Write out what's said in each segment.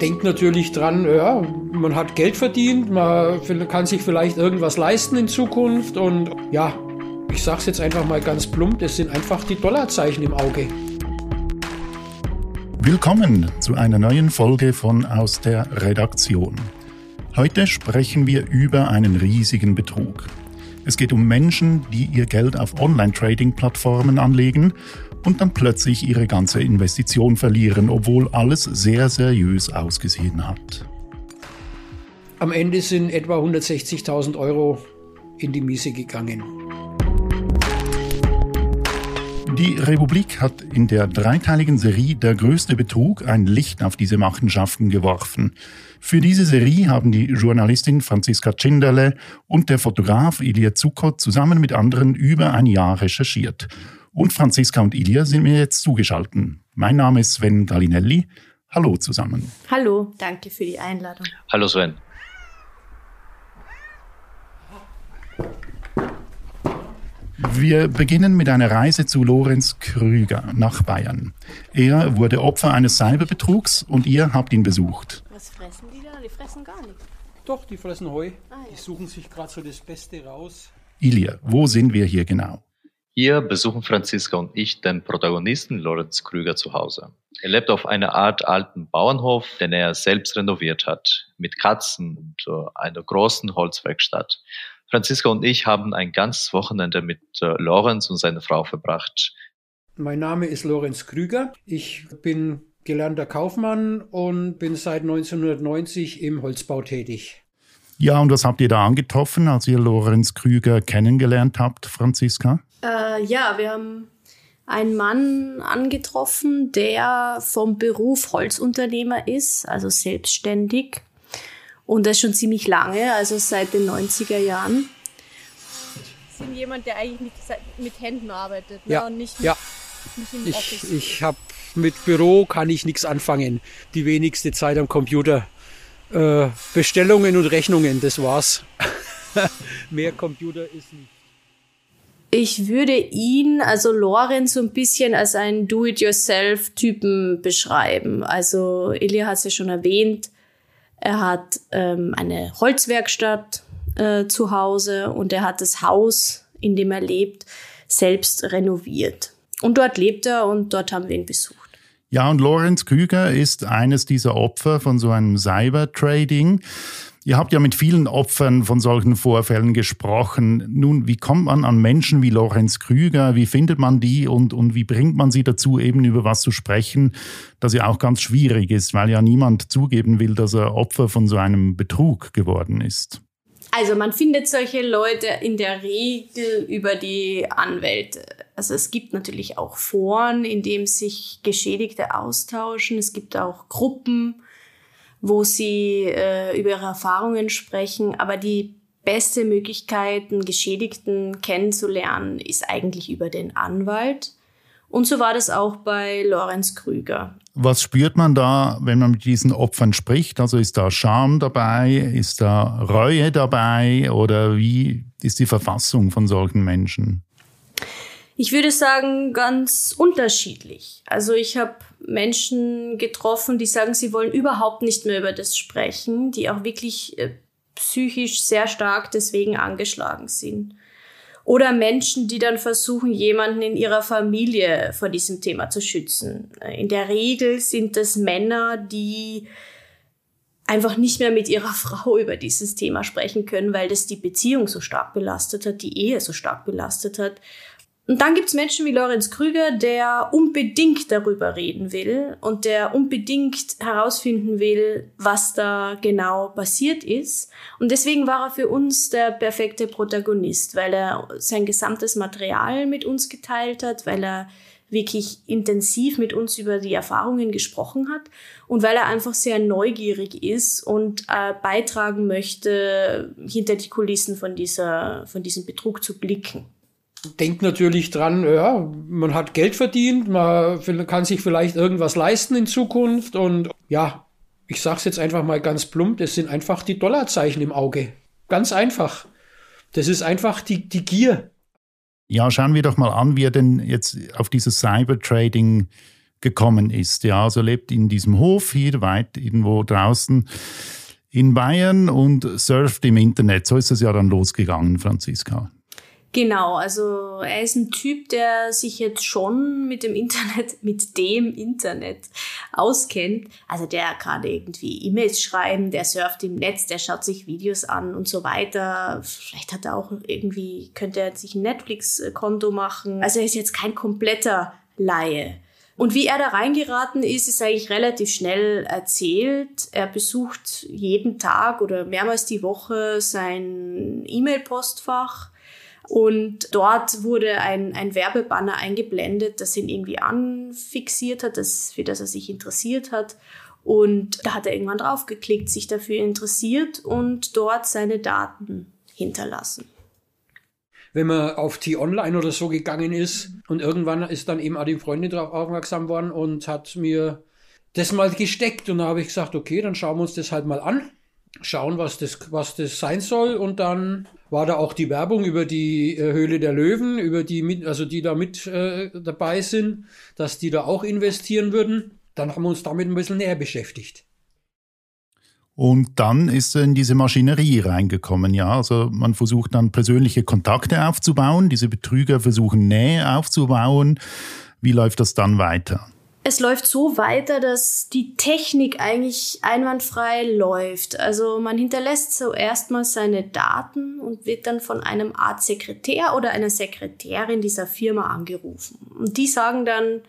denkt natürlich dran, ja, man hat Geld verdient, man kann sich vielleicht irgendwas leisten in Zukunft und ja, ich sag's jetzt einfach mal ganz plump, es sind einfach die Dollarzeichen im Auge. Willkommen zu einer neuen Folge von Aus der Redaktion. Heute sprechen wir über einen riesigen Betrug. Es geht um Menschen, die ihr Geld auf Online-Trading-Plattformen anlegen und dann plötzlich ihre ganze Investition verlieren, obwohl alles sehr seriös ausgesehen hat. Am Ende sind etwa 160.000 Euro in die Miese gegangen. Die Republik hat in der dreiteiligen Serie Der größte Betrug ein Licht auf diese Machenschaften geworfen. Für diese Serie haben die Journalistin Franziska Tschinderle und der Fotograf Ilya Zuckot zusammen mit anderen über ein Jahr recherchiert. Und Franziska und Ilya sind mir jetzt zugeschaltet. Mein Name ist Sven Gallinelli. Hallo zusammen. Hallo, danke für die Einladung. Hallo Sven. Wir beginnen mit einer Reise zu Lorenz Krüger nach Bayern. Er wurde Opfer eines Cyberbetrugs und ihr habt ihn besucht. Was fressen die da? Die fressen gar nichts. Doch, die fressen Heu. Ah, ja. Die suchen sich gerade so das Beste raus. Ilia, wo sind wir hier genau? Hier besuchen Franziska und ich den Protagonisten Lorenz Krüger zu Hause. Er lebt auf einer Art alten Bauernhof, den er selbst renoviert hat, mit Katzen und äh, einer großen Holzwerkstatt. Franziska und ich haben ein ganzes Wochenende mit äh, Lorenz und seiner Frau verbracht. Mein Name ist Lorenz Krüger. Ich bin gelernter Kaufmann und bin seit 1990 im Holzbau tätig. Ja, und was habt ihr da angetroffen, als ihr Lorenz Krüger kennengelernt habt, Franziska? Äh, ja, wir haben einen Mann angetroffen, der vom Beruf Holzunternehmer ist, also selbstständig und das schon ziemlich lange, also seit den 90er Jahren. Sie sind jemand, der eigentlich mit, mit Händen arbeitet ne? ja, und nicht, ja. nicht im ich, Office. Ich habe mit Büro kann ich nichts anfangen. Die wenigste Zeit am Computer. Äh, Bestellungen und Rechnungen, das war's. Mehr Computer ist nicht. Ich würde ihn, also Lorenz, so ein bisschen als einen Do-it-yourself-Typen beschreiben. Also Ilya hat es ja schon erwähnt, er hat ähm, eine Holzwerkstatt äh, zu Hause und er hat das Haus, in dem er lebt, selbst renoviert. Und dort lebt er und dort haben wir ihn besucht. Ja, und Lorenz Krüger ist eines dieser Opfer von so einem Cybertrading. Ihr habt ja mit vielen Opfern von solchen Vorfällen gesprochen. Nun, wie kommt man an Menschen wie Lorenz Krüger? Wie findet man die und, und wie bringt man sie dazu, eben über was zu sprechen, das ja auch ganz schwierig ist, weil ja niemand zugeben will, dass er Opfer von so einem Betrug geworden ist? Also man findet solche Leute in der Regel über die Anwälte. Also es gibt natürlich auch Foren, in denen sich Geschädigte austauschen. Es gibt auch Gruppen, wo sie äh, über ihre Erfahrungen sprechen. Aber die beste Möglichkeit, einen Geschädigten kennenzulernen, ist eigentlich über den Anwalt. Und so war das auch bei Lorenz Krüger. Was spürt man da, wenn man mit diesen Opfern spricht? Also ist da Scham dabei? Ist da Reue dabei? Oder wie ist die Verfassung von solchen Menschen? Ich würde sagen, ganz unterschiedlich. Also ich habe Menschen getroffen, die sagen, sie wollen überhaupt nicht mehr über das sprechen, die auch wirklich äh, psychisch sehr stark deswegen angeschlagen sind. Oder Menschen, die dann versuchen, jemanden in ihrer Familie vor diesem Thema zu schützen. In der Regel sind das Männer, die einfach nicht mehr mit ihrer Frau über dieses Thema sprechen können, weil das die Beziehung so stark belastet hat, die Ehe so stark belastet hat und dann gibt's Menschen wie Lorenz Krüger, der unbedingt darüber reden will und der unbedingt herausfinden will, was da genau passiert ist. Und deswegen war er für uns der perfekte Protagonist, weil er sein gesamtes Material mit uns geteilt hat, weil er wirklich intensiv mit uns über die Erfahrungen gesprochen hat und weil er einfach sehr neugierig ist und äh, beitragen möchte, hinter die Kulissen von dieser, von diesem Betrug zu blicken denkt natürlich dran, ja, man hat Geld verdient, man kann sich vielleicht irgendwas leisten in Zukunft und ja, ich sag's jetzt einfach mal ganz plump, das sind einfach die Dollarzeichen im Auge. Ganz einfach. Das ist einfach die, die Gier. Ja, schauen wir doch mal an, wie er denn jetzt auf dieses Cybertrading gekommen ist. Ja, also lebt in diesem Hof hier weit irgendwo draußen in Bayern und surft im Internet. So ist es ja dann losgegangen, Franziska. Genau, also er ist ein Typ, der sich jetzt schon mit dem Internet, mit dem Internet auskennt. Also der kann irgendwie E-Mails schreiben, der surft im Netz, der schaut sich Videos an und so weiter. Vielleicht hat er auch irgendwie, könnte er sich ein Netflix-Konto machen. Also er ist jetzt kein kompletter Laie. Und wie er da reingeraten ist, ist eigentlich relativ schnell erzählt. Er besucht jeden Tag oder mehrmals die Woche sein E-Mail-Postfach und dort wurde ein, ein Werbebanner eingeblendet, das ihn irgendwie anfixiert hat, das, für das er sich interessiert hat. Und da hat er irgendwann draufgeklickt, sich dafür interessiert und dort seine Daten hinterlassen. Wenn man auf T-Online oder so gegangen ist und irgendwann ist dann eben auch die Freundin darauf aufmerksam worden und hat mir das mal gesteckt und da habe ich gesagt, okay, dann schauen wir uns das halt mal an, schauen, was das, was das sein soll und dann war da auch die Werbung über die äh, Höhle der Löwen, über die also die da mit äh, dabei sind, dass die da auch investieren würden. Dann haben wir uns damit ein bisschen näher beschäftigt. Und dann ist er in diese Maschinerie reingekommen, ja. Also man versucht dann persönliche Kontakte aufzubauen, diese Betrüger versuchen Nähe aufzubauen. Wie läuft das dann weiter? Es läuft so weiter, dass die Technik eigentlich einwandfrei läuft. Also man hinterlässt zuerst mal seine Daten und wird dann von einem Art Sekretär oder einer Sekretärin dieser Firma angerufen. Und die sagen dann,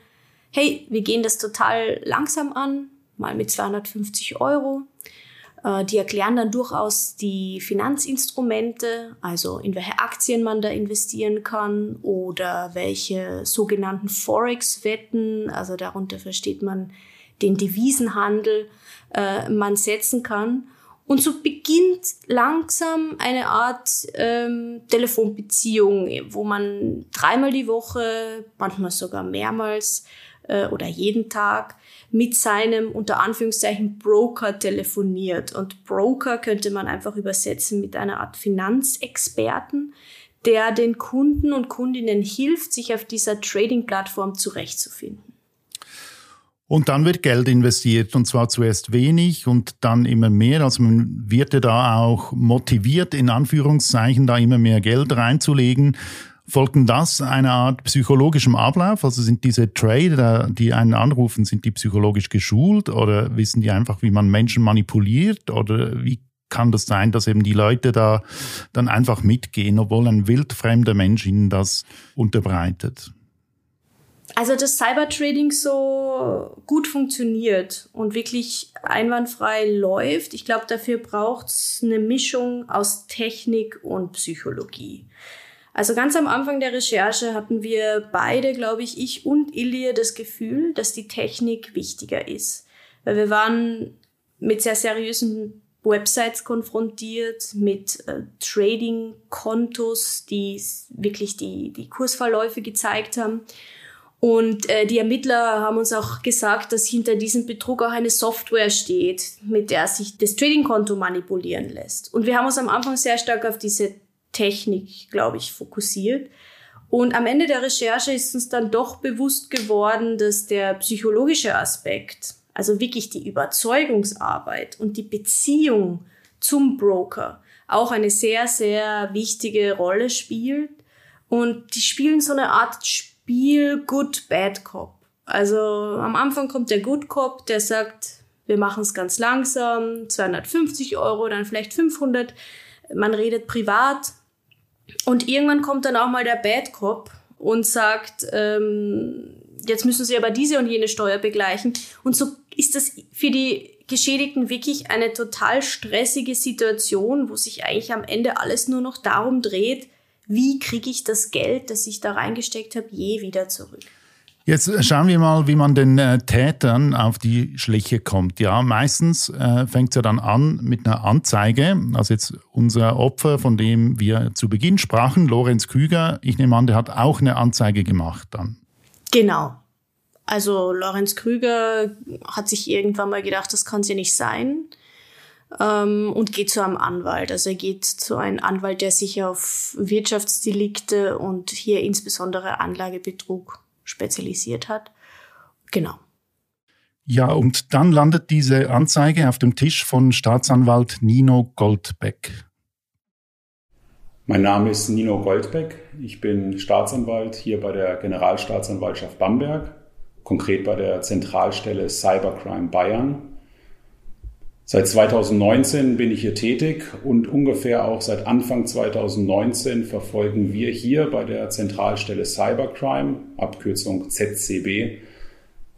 hey, wir gehen das total langsam an, mal mit 250 Euro. Äh, die erklären dann durchaus die Finanzinstrumente, also in welche Aktien man da investieren kann oder welche sogenannten Forex-Wetten, also darunter versteht man den Devisenhandel, äh, man setzen kann. Und so beginnt langsam eine Art ähm, Telefonbeziehung, wo man dreimal die Woche, manchmal sogar mehrmals äh, oder jeden Tag mit seinem unter Anführungszeichen Broker telefoniert. Und Broker könnte man einfach übersetzen mit einer Art Finanzexperten, der den Kunden und Kundinnen hilft, sich auf dieser Trading-Plattform zurechtzufinden. Und dann wird Geld investiert und zwar zuerst wenig und dann immer mehr. Also man wird ja da auch motiviert, in Anführungszeichen, da immer mehr Geld reinzulegen. Folgten das eine Art psychologischem Ablauf? Also sind diese Trader, die einen anrufen, sind die psychologisch geschult oder wissen die einfach, wie man Menschen manipuliert? Oder wie kann das sein, dass eben die Leute da dann einfach mitgehen, obwohl ein wildfremder Mensch ihnen das unterbreitet? Also dass Cybertrading so gut funktioniert und wirklich einwandfrei läuft, ich glaube, dafür braucht es eine Mischung aus Technik und Psychologie. Also ganz am Anfang der Recherche hatten wir beide, glaube ich, ich und Ilie, das Gefühl, dass die Technik wichtiger ist. Weil wir waren mit sehr seriösen Websites konfrontiert, mit äh, Trading-Kontos, die wirklich die, die Kursverläufe gezeigt haben. Und äh, die Ermittler haben uns auch gesagt, dass hinter diesem Betrug auch eine Software steht, mit der sich das Trading-Konto manipulieren lässt. Und wir haben uns am Anfang sehr stark auf diese Technik, glaube ich, fokussiert. Und am Ende der Recherche ist uns dann doch bewusst geworden, dass der psychologische Aspekt, also wirklich die Überzeugungsarbeit und die Beziehung zum Broker auch eine sehr, sehr wichtige Rolle spielt. Und die spielen so eine Art Spiel Good Bad Cop. Also am Anfang kommt der Good Cop, der sagt, wir machen es ganz langsam, 250 Euro, dann vielleicht 500. Man redet privat, und irgendwann kommt dann auch mal der Bad Cop und sagt, ähm, jetzt müssen sie aber diese und jene Steuer begleichen. Und so ist das für die Geschädigten wirklich eine total stressige Situation, wo sich eigentlich am Ende alles nur noch darum dreht, wie kriege ich das Geld, das ich da reingesteckt habe, je wieder zurück. Jetzt schauen wir mal, wie man den äh, Tätern auf die Schliche kommt. Ja, meistens äh, fängt es ja dann an mit einer Anzeige. Also jetzt unser Opfer, von dem wir zu Beginn sprachen, Lorenz Küger, ich nehme an, der hat auch eine Anzeige gemacht dann. Genau. Also Lorenz Krüger hat sich irgendwann mal gedacht, das kann ja nicht sein ähm, und geht zu einem Anwalt. Also er geht zu einem Anwalt, der sich auf Wirtschaftsdelikte und hier insbesondere Anlagebetrug spezialisiert hat. Genau. Ja, und dann landet diese Anzeige auf dem Tisch von Staatsanwalt Nino Goldbeck. Mein Name ist Nino Goldbeck. Ich bin Staatsanwalt hier bei der Generalstaatsanwaltschaft Bamberg, konkret bei der Zentralstelle Cybercrime Bayern. Seit 2019 bin ich hier tätig und ungefähr auch seit Anfang 2019 verfolgen wir hier bei der Zentralstelle Cybercrime, Abkürzung ZCB,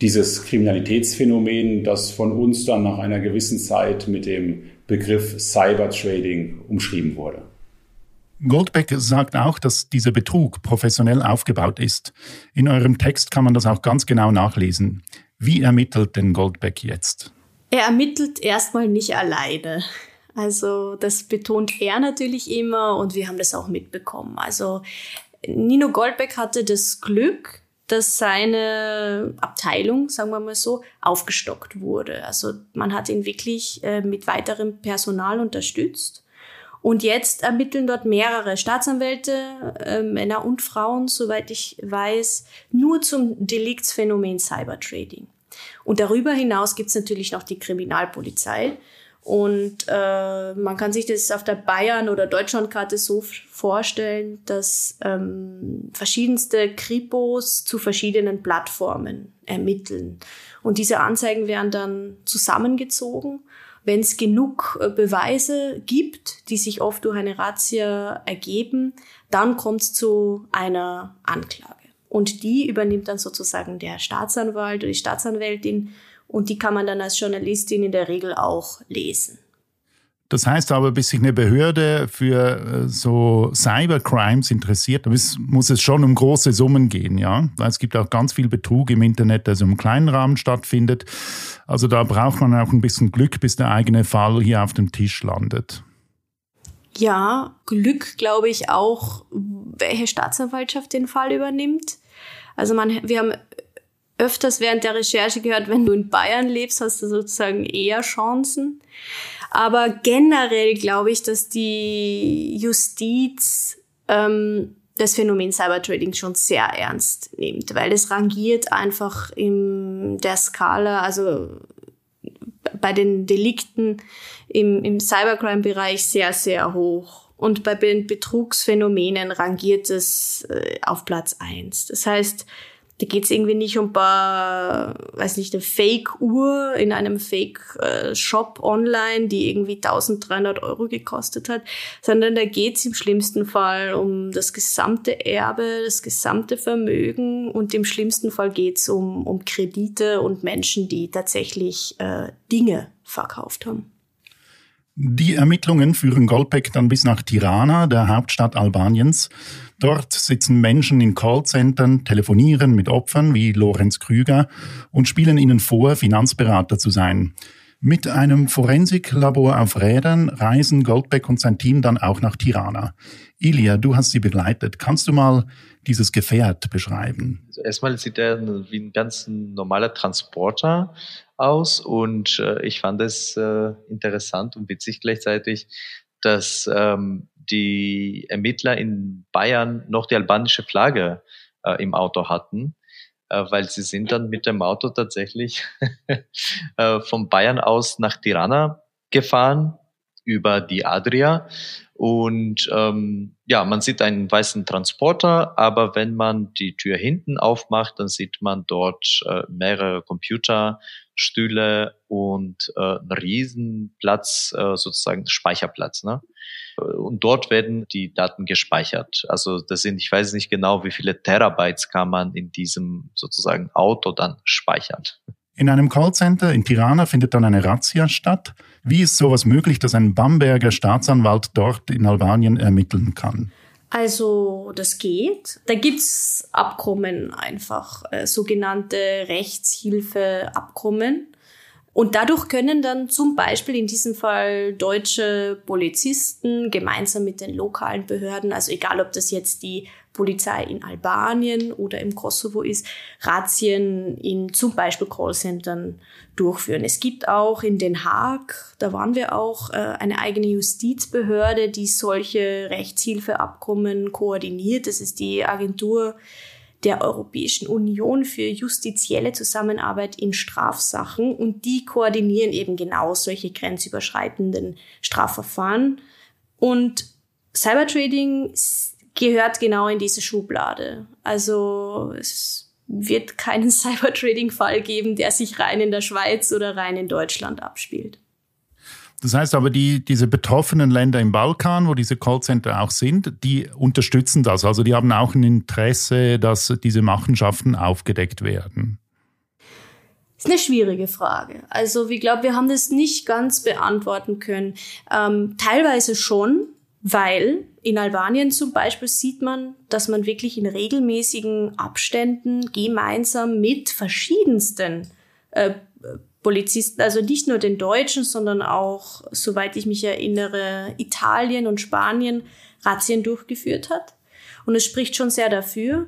dieses Kriminalitätsphänomen, das von uns dann nach einer gewissen Zeit mit dem Begriff Cybertrading umschrieben wurde. Goldbeck sagt auch, dass dieser Betrug professionell aufgebaut ist. In eurem Text kann man das auch ganz genau nachlesen. Wie ermittelt denn Goldbeck jetzt? Er ermittelt erstmal nicht alleine. Also das betont er natürlich immer und wir haben das auch mitbekommen. Also Nino Goldbeck hatte das Glück, dass seine Abteilung, sagen wir mal so, aufgestockt wurde. Also man hat ihn wirklich äh, mit weiterem Personal unterstützt. Und jetzt ermitteln dort mehrere Staatsanwälte, äh, Männer und Frauen, soweit ich weiß, nur zum Deliktsphänomen Cybertrading. Und darüber hinaus gibt es natürlich noch die Kriminalpolizei. Und äh, man kann sich das auf der Bayern- oder Deutschlandkarte so vorstellen, dass ähm, verschiedenste Kripos zu verschiedenen Plattformen ermitteln. Und diese Anzeigen werden dann zusammengezogen. Wenn es genug äh, Beweise gibt, die sich oft durch eine Razzia ergeben, dann kommt es zu einer Anklage. Und die übernimmt dann sozusagen der Staatsanwalt oder die Staatsanwältin und die kann man dann als Journalistin in der Regel auch lesen. Das heißt aber, bis sich eine Behörde für äh, so Cybercrimes interessiert, muss es schon um große Summen gehen, ja. Es gibt auch ganz viel Betrug im Internet, der so im kleinen Rahmen stattfindet. Also da braucht man auch ein bisschen Glück, bis der eigene Fall hier auf dem Tisch landet. Ja, Glück glaube ich auch, welche Staatsanwaltschaft den Fall übernimmt. Also man, wir haben öfters während der Recherche gehört, wenn du in Bayern lebst, hast du sozusagen eher Chancen. Aber generell glaube ich, dass die Justiz ähm, das Phänomen Cybertrading schon sehr ernst nimmt, weil es rangiert einfach in der Skala, also bei den Delikten im, im Cybercrime-Bereich sehr, sehr hoch. Und bei den Betrugsphänomenen rangiert es äh, auf Platz eins. Das heißt, da geht es irgendwie nicht um ein paar, weiß nicht, eine Fake-Uhr in einem Fake-Shop online, die irgendwie 1300 Euro gekostet hat, sondern da geht es im schlimmsten Fall um das gesamte Erbe, das gesamte Vermögen und im schlimmsten Fall geht es um, um Kredite und Menschen, die tatsächlich äh, Dinge verkauft haben. Die Ermittlungen führen Golpek dann bis nach Tirana, der Hauptstadt Albaniens. Dort sitzen Menschen in Callcentern, telefonieren mit Opfern wie Lorenz Krüger und spielen ihnen vor, Finanzberater zu sein. Mit einem Forensiklabor auf Rädern reisen Goldbeck und sein Team dann auch nach Tirana. Ilia, du hast sie begleitet. Kannst du mal dieses Gefährt beschreiben? Also erstmal sieht er wie ein ganz normaler Transporter aus und äh, ich fand es äh, interessant und witzig gleichzeitig, dass ähm, die Ermittler in Bayern noch die albanische Flagge äh, im Auto hatten, weil sie sind dann mit dem Auto tatsächlich äh, von Bayern aus nach Tirana gefahren über die Adria und ähm, ja, man sieht einen weißen Transporter, aber wenn man die Tür hinten aufmacht, dann sieht man dort äh, mehrere Computerstühle und äh, einen Riesenplatz, äh, sozusagen Speicherplatz. Ne? Und dort werden die Daten gespeichert. Also das sind, ich weiß nicht genau, wie viele Terabytes kann man in diesem sozusagen Auto dann speichern. In einem Callcenter in Tirana findet dann eine Razzia statt. Wie ist sowas möglich, dass ein Bamberger Staatsanwalt dort in Albanien ermitteln kann? Also das geht. Da gibt's Abkommen einfach, äh, sogenannte Rechtshilfeabkommen. Und dadurch können dann zum Beispiel in diesem Fall deutsche Polizisten gemeinsam mit den lokalen Behörden, also egal ob das jetzt die Polizei in Albanien oder im Kosovo ist, Razzien in zum Beispiel Callcentern durchführen. Es gibt auch in Den Haag, da waren wir auch, äh, eine eigene Justizbehörde, die solche Rechtshilfeabkommen koordiniert. Das ist die Agentur der Europäischen Union für justizielle Zusammenarbeit in Strafsachen und die koordinieren eben genau solche grenzüberschreitenden Strafverfahren. Und Cybertrading gehört genau in diese Schublade. Also es wird keinen Cybertrading-Fall geben, der sich rein in der Schweiz oder rein in Deutschland abspielt. Das heißt aber, die, diese betroffenen Länder im Balkan, wo diese Callcenter auch sind, die unterstützen das. Also die haben auch ein Interesse, dass diese Machenschaften aufgedeckt werden. Das ist eine schwierige Frage. Also ich glaube, wir haben das nicht ganz beantworten können. Ähm, teilweise schon, weil in Albanien zum Beispiel sieht man, dass man wirklich in regelmäßigen Abständen gemeinsam mit verschiedensten äh, Polizisten, also nicht nur den Deutschen, sondern auch, soweit ich mich erinnere, Italien und Spanien Razzien durchgeführt hat. Und es spricht schon sehr dafür.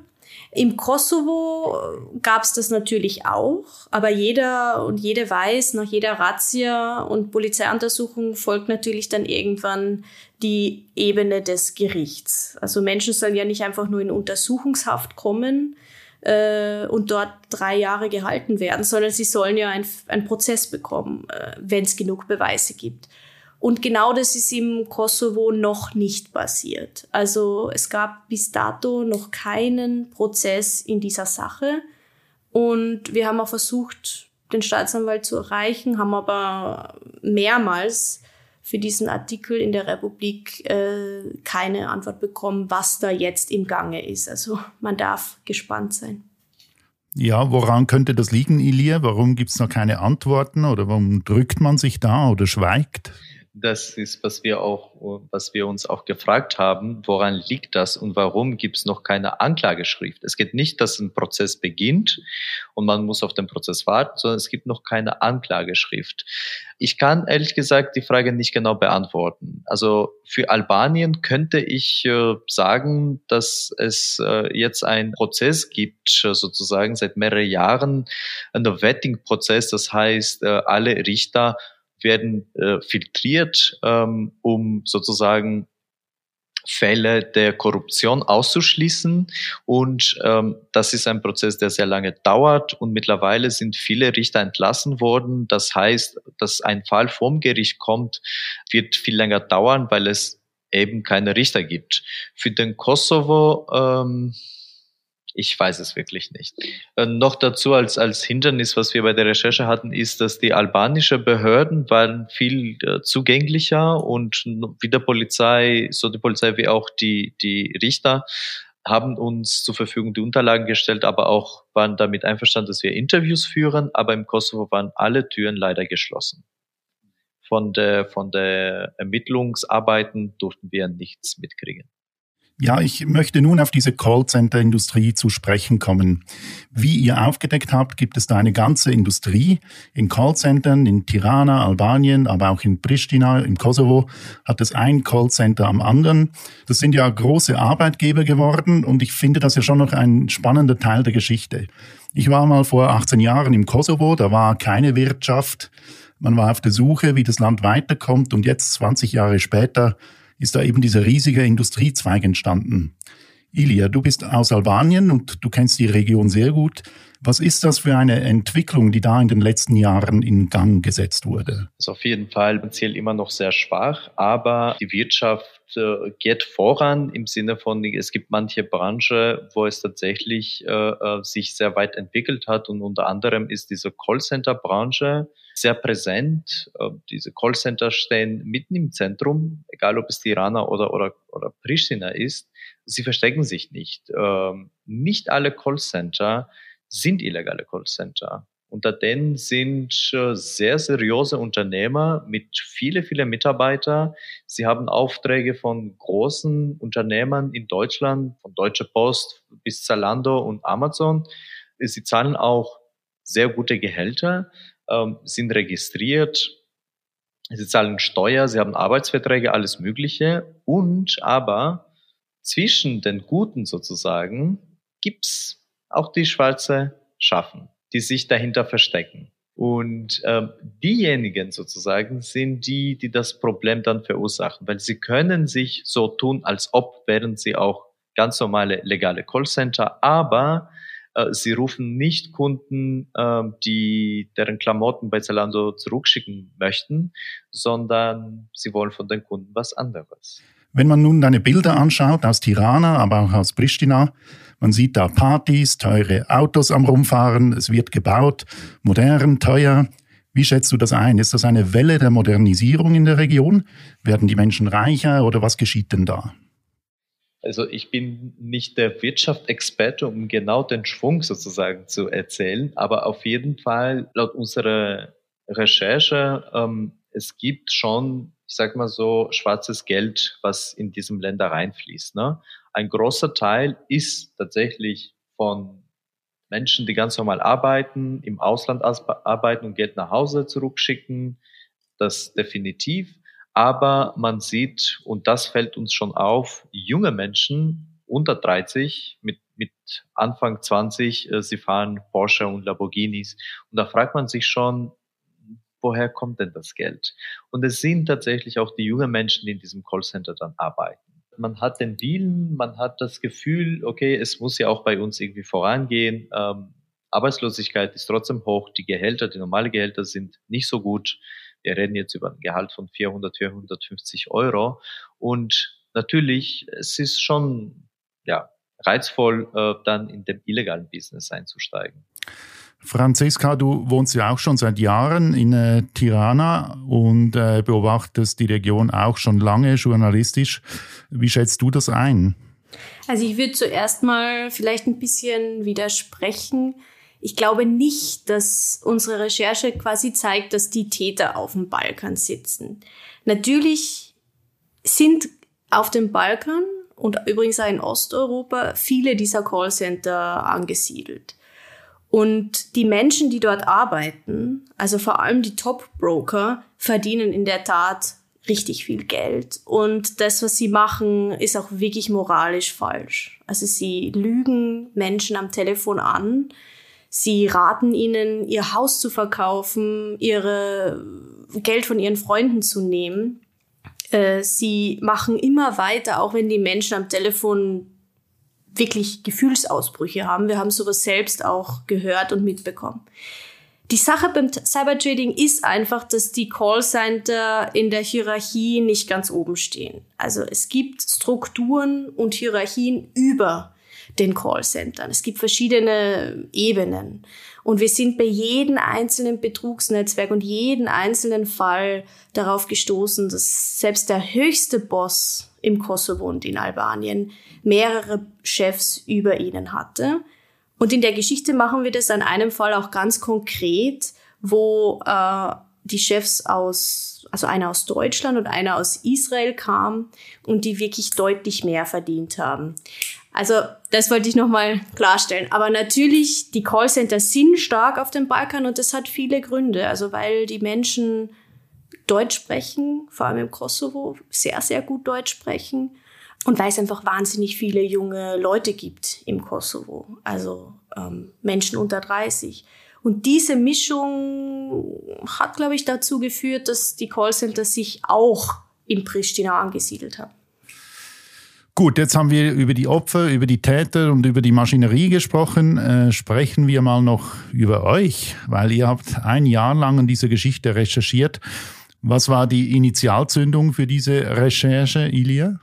Im Kosovo gab es das natürlich auch, aber jeder und jede weiß, nach jeder Razzia und Polizeiuntersuchung folgt natürlich dann irgendwann die Ebene des Gerichts. Also Menschen sollen ja nicht einfach nur in Untersuchungshaft kommen, äh, und dort drei Jahre gehalten werden, sondern sie sollen ja einen Prozess bekommen, äh, wenn es genug Beweise gibt. Und genau das ist im Kosovo noch nicht passiert. Also es gab bis dato noch keinen Prozess in dieser Sache. Und wir haben auch versucht, den Staatsanwalt zu erreichen, haben aber mehrmals für diesen Artikel in der Republik äh, keine Antwort bekommen, was da jetzt im Gange ist. Also man darf gespannt sein. Ja, woran könnte das liegen, Ilia? Warum gibt es noch keine Antworten oder warum drückt man sich da oder schweigt? Das ist, was wir auch, was wir uns auch gefragt haben, woran liegt das und warum gibt es noch keine Anklageschrift? Es geht nicht, dass ein Prozess beginnt und man muss auf den Prozess warten, sondern es gibt noch keine Anklageschrift. Ich kann ehrlich gesagt die Frage nicht genau beantworten. Also für Albanien könnte ich äh, sagen, dass es äh, jetzt einen Prozess gibt, äh, sozusagen seit mehreren Jahren, ein Vetting-Prozess. Das heißt, alle Richter werden äh, filtriert, ähm, um sozusagen Fälle der Korruption auszuschließen. Und ähm, das ist ein Prozess, der sehr lange dauert. Und mittlerweile sind viele Richter entlassen worden. Das heißt, dass ein Fall vom Gericht kommt, wird viel länger dauern, weil es eben keine Richter gibt. Für den Kosovo ähm, ich weiß es wirklich nicht. Äh, noch dazu als, als Hindernis, was wir bei der Recherche hatten, ist, dass die albanische Behörden waren viel äh, zugänglicher und wie der Polizei, so die Polizei wie auch die, die Richter haben uns zur Verfügung die Unterlagen gestellt, aber auch waren damit einverstanden, dass wir Interviews führen, aber im Kosovo waren alle Türen leider geschlossen. Von der, von der Ermittlungsarbeiten durften wir nichts mitkriegen. Ja, ich möchte nun auf diese Callcenter-Industrie zu sprechen kommen. Wie ihr aufgedeckt habt, gibt es da eine ganze Industrie. In Callcentern in Tirana, Albanien, aber auch in Pristina, im Kosovo, hat es ein Callcenter am anderen. Das sind ja große Arbeitgeber geworden und ich finde das ja schon noch ein spannender Teil der Geschichte. Ich war mal vor 18 Jahren im Kosovo, da war keine Wirtschaft. Man war auf der Suche, wie das Land weiterkommt und jetzt, 20 Jahre später, ist da eben dieser riesige Industriezweig entstanden. Ilia, du bist aus Albanien und du kennst die Region sehr gut. Was ist das für eine Entwicklung, die da in den letzten Jahren in Gang gesetzt wurde? Also auf jeden Fall zählt immer noch sehr schwach, aber die Wirtschaft äh, geht voran im Sinne von, es gibt manche Branche, wo es tatsächlich äh, äh sich sehr weit entwickelt hat und unter anderem ist diese Callcenter-Branche sehr präsent. Äh, diese Callcenter stehen mitten im Zentrum, egal ob es Tirana oder, oder, oder Pristina ist. Sie verstecken sich nicht. Ähm, nicht alle Callcenter sind illegale Callcenter. Unter denen sind äh, sehr seriöse Unternehmer mit viele, viele Mitarbeiter. Sie haben Aufträge von großen Unternehmern in Deutschland, von Deutsche Post bis Zalando und Amazon. Sie zahlen auch sehr gute Gehälter ähm, sind registriert, sie zahlen Steuer, sie haben Arbeitsverträge, alles Mögliche. Und aber zwischen den Guten sozusagen gibt's auch die schwarze Schaffen, die sich dahinter verstecken. Und ähm, diejenigen sozusagen sind die, die das Problem dann verursachen, weil sie können sich so tun, als ob wären sie auch ganz normale legale Callcenter, aber sie rufen nicht Kunden, äh, die deren Klamotten bei Zalando zurückschicken möchten, sondern sie wollen von den Kunden was anderes. Wenn man nun deine Bilder anschaut aus Tirana, aber auch aus Pristina, man sieht da Partys, teure Autos am Rumfahren, es wird gebaut, modern, teuer. Wie schätzt du das ein? Ist das eine Welle der Modernisierung in der Region? Werden die Menschen reicher oder was geschieht denn da? Also ich bin nicht der Wirtschaftsexperte, um genau den Schwung sozusagen zu erzählen, aber auf jeden Fall laut unserer Recherche, ähm, es gibt schon, ich sag mal so, schwarzes Geld, was in diesem Länder reinfließt. Ne? Ein großer Teil ist tatsächlich von Menschen, die ganz normal arbeiten, im Ausland arbeiten und Geld nach Hause zurückschicken. Das definitiv. Aber man sieht, und das fällt uns schon auf, junge Menschen unter 30 mit, mit Anfang 20, äh, sie fahren Porsche und Lamborghinis. Und da fragt man sich schon, woher kommt denn das Geld? Und es sind tatsächlich auch die jungen Menschen, die in diesem Callcenter dann arbeiten. Man hat den Willen, man hat das Gefühl, okay, es muss ja auch bei uns irgendwie vorangehen. Ähm, Arbeitslosigkeit ist trotzdem hoch, die Gehälter, die normale Gehälter sind nicht so gut. Wir reden jetzt über ein Gehalt von 400, 450 Euro. Und natürlich, es ist schon, ja, reizvoll, äh, dann in dem illegalen Business einzusteigen. Franziska, du wohnst ja auch schon seit Jahren in äh, Tirana und äh, beobachtest die Region auch schon lange journalistisch. Wie schätzt du das ein? Also ich würde zuerst mal vielleicht ein bisschen widersprechen. Ich glaube nicht, dass unsere Recherche quasi zeigt, dass die Täter auf dem Balkan sitzen. Natürlich sind auf dem Balkan und übrigens auch in Osteuropa viele dieser Callcenter angesiedelt. Und die Menschen, die dort arbeiten, also vor allem die Top-Broker, verdienen in der Tat richtig viel Geld. Und das, was sie machen, ist auch wirklich moralisch falsch. Also sie lügen Menschen am Telefon an, Sie raten ihnen, ihr Haus zu verkaufen, ihre Geld von ihren Freunden zu nehmen. Äh, sie machen immer weiter, auch wenn die Menschen am Telefon wirklich Gefühlsausbrüche haben. Wir haben sowas selbst auch gehört und mitbekommen. Die Sache beim Cybertrading ist einfach, dass die Callcenter in der Hierarchie nicht ganz oben stehen. Also es gibt Strukturen und Hierarchien über den Callcentern. Es gibt verschiedene Ebenen. Und wir sind bei jedem einzelnen Betrugsnetzwerk und jeden einzelnen Fall darauf gestoßen, dass selbst der höchste Boss im Kosovo und in Albanien mehrere Chefs über ihnen hatte. Und in der Geschichte machen wir das an einem Fall auch ganz konkret, wo äh, die Chefs aus, also einer aus Deutschland und einer aus Israel kam und die wirklich deutlich mehr verdient haben. Also das wollte ich nochmal klarstellen. Aber natürlich, die Callcenter sind stark auf dem Balkan und das hat viele Gründe. Also weil die Menschen Deutsch sprechen, vor allem im Kosovo, sehr, sehr gut Deutsch sprechen. Und weil es einfach wahnsinnig viele junge Leute gibt im Kosovo. Also ähm, Menschen unter 30. Und diese Mischung hat, glaube ich, dazu geführt, dass die Callcenter sich auch in Pristina angesiedelt haben. Gut, jetzt haben wir über die Opfer, über die Täter und über die Maschinerie gesprochen. Äh, sprechen wir mal noch über euch, weil ihr habt ein Jahr lang an dieser Geschichte recherchiert. Was war die Initialzündung für diese Recherche, Ilia?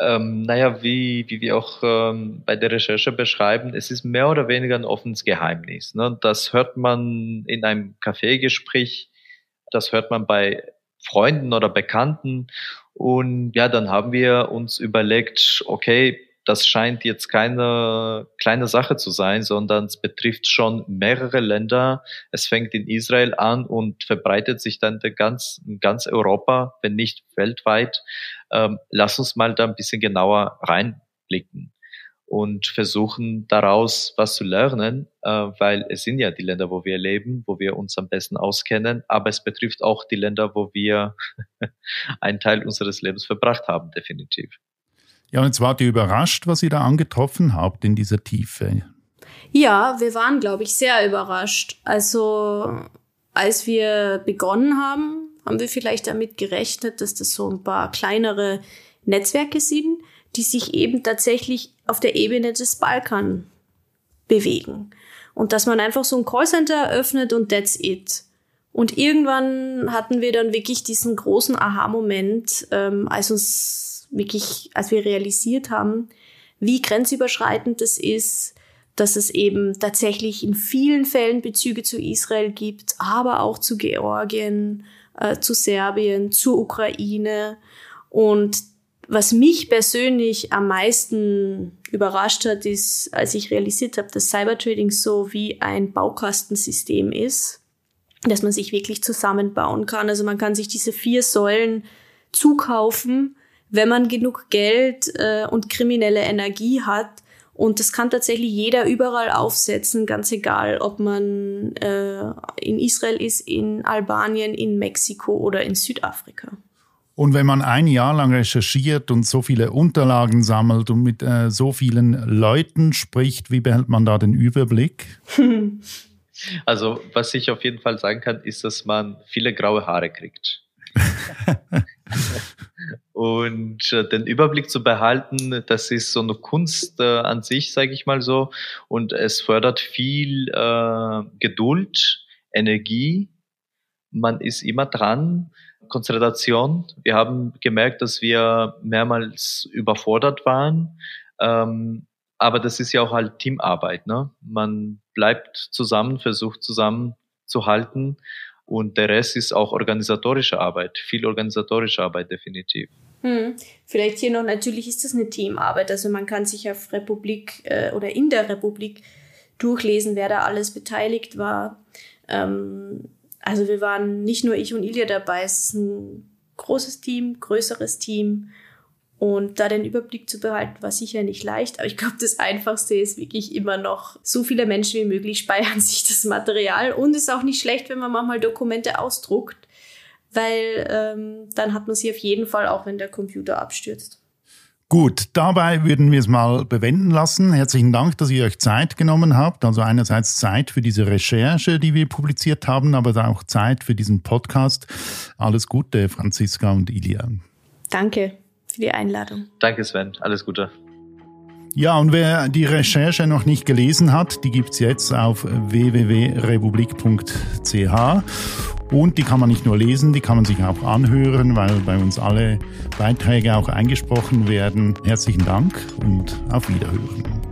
Ähm, naja, wie, wie wir auch ähm, bei der Recherche beschreiben, es ist mehr oder weniger ein offenes Geheimnis. Ne? Das hört man in einem Kaffeegespräch, das hört man bei Freunden oder Bekannten und ja, dann haben wir uns überlegt, okay, das scheint jetzt keine kleine Sache zu sein, sondern es betrifft schon mehrere Länder. Es fängt in Israel an und verbreitet sich dann ganz, ganz Europa, wenn nicht weltweit. Ähm, lass uns mal da ein bisschen genauer reinblicken und versuchen daraus was zu lernen, äh, weil es sind ja die Länder, wo wir leben, wo wir uns am besten auskennen, aber es betrifft auch die Länder, wo wir einen Teil unseres Lebens verbracht haben, definitiv. Ja, und jetzt wart ihr überrascht, was ihr da angetroffen habt in dieser Tiefe. Ja, wir waren, glaube ich, sehr überrascht. Also, als wir begonnen haben, haben wir vielleicht damit gerechnet, dass das so ein paar kleinere Netzwerke sind die sich eben tatsächlich auf der Ebene des Balkan bewegen. Und dass man einfach so ein Callcenter eröffnet und that's it. Und irgendwann hatten wir dann wirklich diesen großen Aha-Moment, ähm, als uns wirklich, als wir realisiert haben, wie grenzüberschreitend es ist, dass es eben tatsächlich in vielen Fällen Bezüge zu Israel gibt, aber auch zu Georgien, äh, zu Serbien, zur Ukraine. Und was mich persönlich am meisten überrascht hat, ist, als ich realisiert habe, dass Cybertrading so wie ein Baukastensystem ist, dass man sich wirklich zusammenbauen kann. Also man kann sich diese vier Säulen zukaufen, wenn man genug Geld äh, und kriminelle Energie hat und das kann tatsächlich jeder überall aufsetzen, ganz egal, ob man äh, in Israel ist, in Albanien, in Mexiko oder in Südafrika. Und wenn man ein Jahr lang recherchiert und so viele Unterlagen sammelt und mit äh, so vielen Leuten spricht, wie behält man da den Überblick? Also, was ich auf jeden Fall sagen kann, ist, dass man viele graue Haare kriegt. und äh, den Überblick zu behalten, das ist so eine Kunst äh, an sich, sage ich mal so. Und es fördert viel äh, Geduld, Energie. Man ist immer dran. Konzentration. Wir haben gemerkt, dass wir mehrmals überfordert waren. Ähm, aber das ist ja auch halt Teamarbeit. Ne? Man bleibt zusammen, versucht zusammen zu halten und der Rest ist auch organisatorische Arbeit, viel organisatorische Arbeit definitiv. Hm. Vielleicht hier noch, natürlich ist das eine Teamarbeit. Also man kann sich auf Republik äh, oder in der Republik durchlesen, wer da alles beteiligt war. Ähm, also wir waren nicht nur ich und Ilja dabei, es ist ein großes Team, größeres Team. Und da den Überblick zu behalten, war sicher nicht leicht. Aber ich glaube, das Einfachste ist wirklich immer noch, so viele Menschen wie möglich speichern sich das Material. Und es ist auch nicht schlecht, wenn man manchmal Dokumente ausdruckt, weil ähm, dann hat man sie auf jeden Fall auch, wenn der Computer abstürzt. Gut, dabei würden wir es mal bewenden lassen. Herzlichen Dank, dass ihr euch Zeit genommen habt. Also einerseits Zeit für diese Recherche, die wir publiziert haben, aber auch Zeit für diesen Podcast. Alles Gute, Franziska und Ilia. Danke für die Einladung. Danke, Sven. Alles Gute. Ja, und wer die Recherche noch nicht gelesen hat, die gibt's jetzt auf www.republik.ch. Und die kann man nicht nur lesen, die kann man sich auch anhören, weil bei uns alle Beiträge auch eingesprochen werden. Herzlichen Dank und auf Wiederhören.